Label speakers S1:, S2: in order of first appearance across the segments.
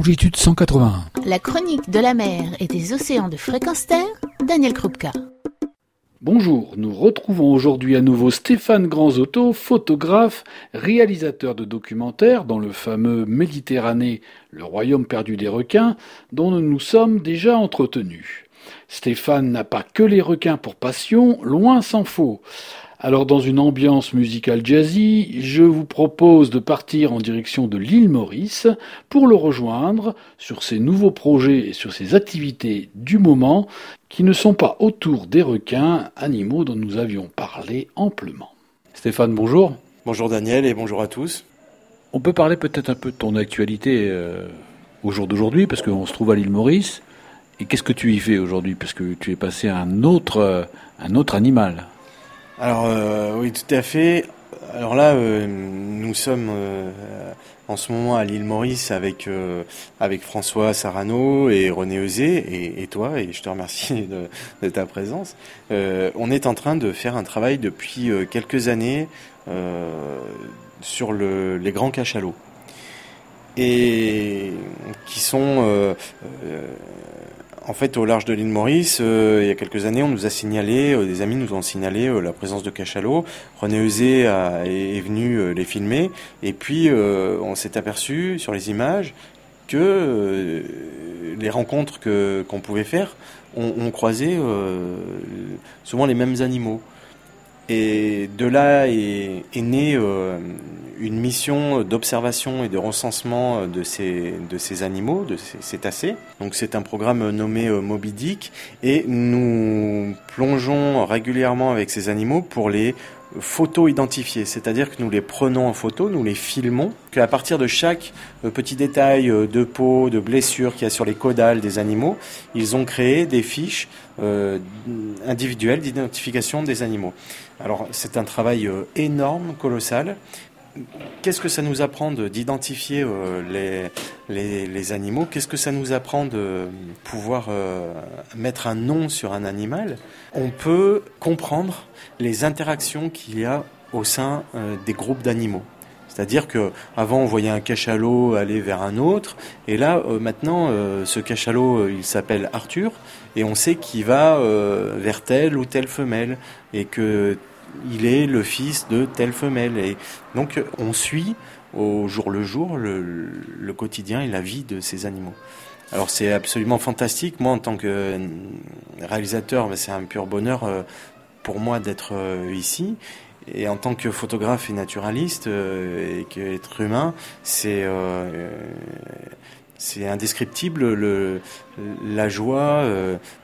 S1: longitude 181.
S2: La chronique de la mer et des océans de fréquence terre, Daniel Krupka.
S1: Bonjour, nous retrouvons aujourd'hui à nouveau Stéphane Granzotto, photographe, réalisateur de documentaires dans le fameux Méditerranée, le royaume perdu des requins, dont nous nous sommes déjà entretenus. Stéphane n'a pas que les requins pour passion, loin s'en faut. Alors dans une ambiance musicale jazzy, je vous propose de partir en direction de l'île Maurice pour le rejoindre sur ses nouveaux projets et sur ses activités du moment qui ne sont pas autour des requins, animaux dont nous avions parlé amplement. Stéphane, bonjour.
S3: Bonjour Daniel et bonjour à tous.
S1: On peut parler peut-être un peu de ton actualité euh, au jour d'aujourd'hui parce qu'on se trouve à l'île Maurice. Et qu'est-ce que tu y fais aujourd'hui Parce que tu es passé à un autre, euh, un autre animal?
S3: Alors euh, oui, tout à fait. Alors là, euh, nous sommes euh, en ce moment à l'île Maurice avec avec François Sarano et René Eusé et, toi, et je te remercie de, de ta présence. on est en train de faire un travail depuis quelques années sur le, les grands cachalots et qui sont en fait, au large de l'île Maurice, euh, il y a quelques années, on nous a signalé, euh, des amis nous ont signalé euh, la présence de cachalots. René Eusé est, venu les filmer, et puis on s'est aperçu sur les images que les rencontres que qu'on pouvait faire ont, ont croisé souvent les mêmes animaux. Et de là est, née euh, une mission d'observation et de recensement de ces, de ces animaux, de ces cétacés. Donc c'est un programme nommé euh, Moby Dick et nous plongeons régulièrement avec ces animaux pour les photos identifiées, c'est-à-dire que nous les prenons en photo, nous les filmons, qu'à partir de chaque euh, petit détail de peau, de blessure qu'il y a sur les caudales des animaux, ils ont créé des fiches euh, individuelles d'identification des animaux. Alors c'est un travail euh, énorme, colossal. Qu'est-ce que ça nous apprend d'identifier euh, les, les, animaux? Qu'est-ce que ça nous apprend de pouvoir euh, mettre un nom sur un animal? On peut comprendre les interactions qu'il y a au sein des groupes d'animaux. C'est-à-dire que avant on voyait un cachalot aller vers un autre, et là maintenant ce cachalot il s'appelle Arthur, et on sait qu'il va vers telle ou telle femelle, et que il est le fils de telle femelle. Et donc on suit au jour le jour le, quotidien et la vie de ces animaux. Alors c'est absolument fantastique. Moi en tant que réalisateur, ben, c'est un pur bonheur euh, pour moi d'être euh, ici. Et en tant que photographe et naturaliste euh, et qu'être humain, c'est c'est indescriptible le, la joie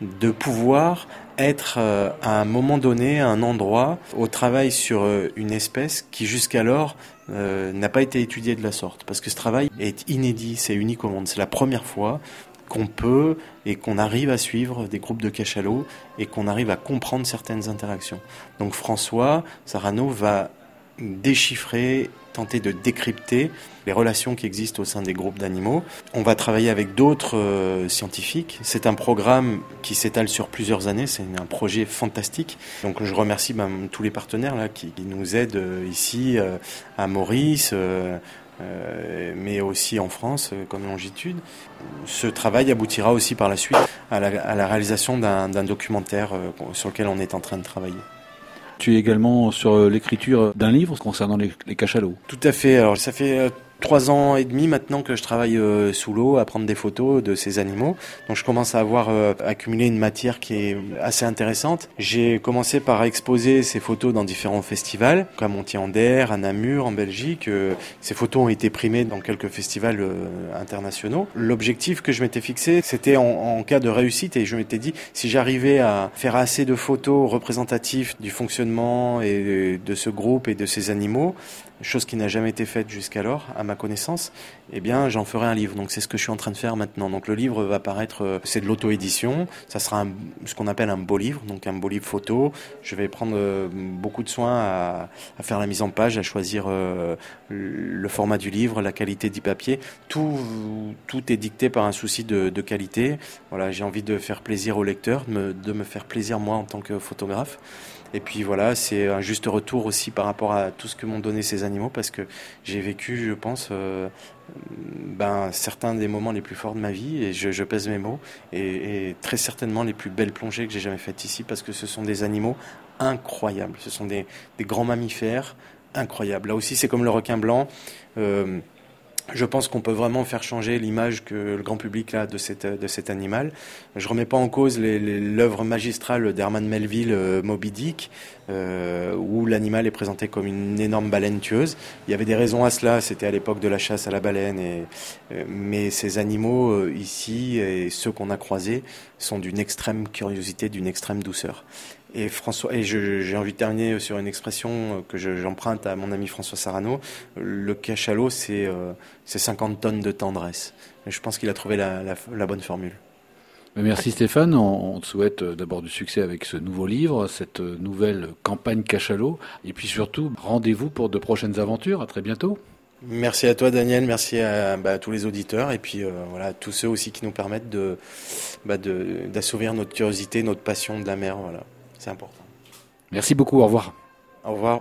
S3: de pouvoir être euh, à un moment donné, à un endroit, au travail sur euh, une espèce qui jusqu'alors euh, n'a pas été étudiée de la sorte. Parce que ce travail est inédit, c'est unique au monde. C'est la première fois qu'on peut et qu'on arrive à suivre des groupes de cachalots et qu'on arrive à comprendre certaines interactions. Donc François Sarano va déchiffrer, tenter de décrypter les relations qui existent au sein des groupes d'animaux. On va travailler avec d'autres euh, scientifiques. C'est un programme qui s'étale sur plusieurs années. C'est un projet fantastique. Donc je remercie ben, tous les partenaires là, qui, nous aident euh, ici euh, à Maurice. mais aussi en France comme longitude. Ce travail aboutira aussi par la suite à la, à la réalisation d'un documentaire sur lequel on est en train de travailler.
S1: Tu es également sur l'écriture d'un livre concernant les, les cachalots.
S3: Tout à fait. Alors ça fait trois ans et demi maintenant que je travaille euh, sous l'eau à prendre des photos de ces animaux. Donc je commence à avoir euh, accumulé une matière qui est assez intéressante. J'ai commencé par exposer ces photos dans différents festivals, comme Montier-en-Der, à Namur, en Belgique. Euh, ces photos ont été primées dans quelques festivals internationaux. L'objectif que je m'étais fixé, c'était en, en, cas de réussite et je m'étais dit si j'arrivais à faire assez de photos représentatives du fonctionnement et de ce groupe et de ces animaux, chose qui n'a jamais été faite jusqu'alors, à ma connaissance, eh bien, j'en ferai un livre. Donc, c'est ce que je suis en train de faire maintenant. Donc, le livre va paraître, euh, c'est de l'auto-édition. Ça sera ce qu'on appelle un beau livre, donc un beau livre photo. Je vais prendre euh, beaucoup de soin à, faire la mise en page, à choisir euh, le format du livre, la qualité du papier. Tout, tout est dicté par un souci de, qualité. Voilà, j'ai envie de faire plaisir au lecteur, de me, de me faire plaisir moi en tant que photographe. Et puis voilà, c'est un juste retour aussi par rapport à tout ce que m'ont donné ces parce que j'ai vécu, je pense, euh, ben, certains des moments les plus forts de ma vie, et je, pèse mes mots, et, très certainement les plus belles plongées que j'ai jamais faites ici, parce que ce sont des animaux incroyables. Ce sont des, grands mammifères incroyables. Là aussi, c'est comme le requin blanc. Euh, je pense qu'on peut vraiment faire changer l'image que le grand public a de, de cet animal. Je remets pas en cause l'œuvre magistrale d'Herman Melville, euh, Moby Dick, euh, où l'animal est présenté comme une énorme baleine tueuse. Il y avait des raisons à cela, c'était à l'époque de la chasse à la baleine, et, euh, mais ces animaux euh, ici et ceux qu'on a croisés sont d'une extrême curiosité, d'une extrême douceur. Et François, et j'ai envie de terminer sur une expression que j'emprunte à mon ami François Sarano. Le cachalot, c'est 50 tonnes de tendresse. Et je pense qu'il a trouvé la, la, bonne formule.
S1: Merci Stéphane, on, te souhaite d'abord du succès avec ce nouveau livre, cette nouvelle campagne cachalot, et puis surtout rendez-vous pour de prochaines aventures. À très bientôt.
S3: Merci à toi Daniel, merci à, bah, tous les auditeurs et puis euh, voilà à tous ceux aussi qui nous permettent de bah, d'assouvir notre curiosité, notre passion de la mer. Voilà. C'est important.
S1: Merci beaucoup, au revoir.
S3: Au revoir.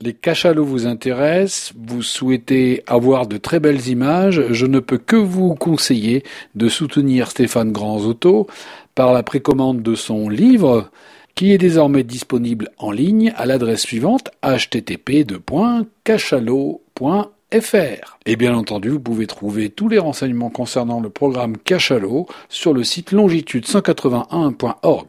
S1: Les cachalots vous intéressent, vous souhaitez avoir de très belles images, je ne peux que vous conseiller de soutenir Stéphane Granzotto par la précommande de son livre qui est désormais disponible en ligne à l'adresse suivante http://cachalot.fr. Et bien entendu, vous pouvez trouver tous les renseignements concernant le programme Cachalot sur le site longitude181.org.